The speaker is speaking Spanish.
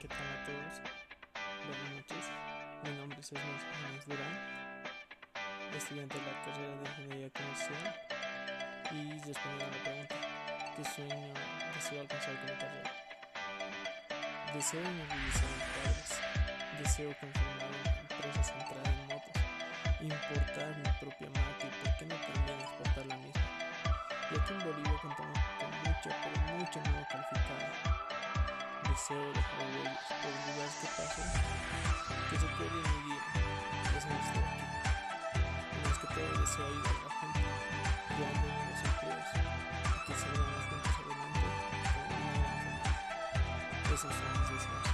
¿qué tal a todos? Buenas noches. Mi nombre es Esmes Jiménez Durán, estudiante de la carrera de Ingeniería Comercial y respondiendo a la pregunta, ¿qué sueño deseo alcanzar con mi carrera? Deseo movilizar a padres, deseo conformar una empresa centrada en motos, importar mi propia marca y por qué no también exportar la misma, ya que en Bolivia contamos con mucha, pero mucha nueva calificada deseo dejar huellas por los lugares que paso que recuerden mi día, es aquí. En los que todo deseo ayudar a la gente, creando nuevos empleos y que salgamos juntos adelante con una gran familia. Esos son mis deseos.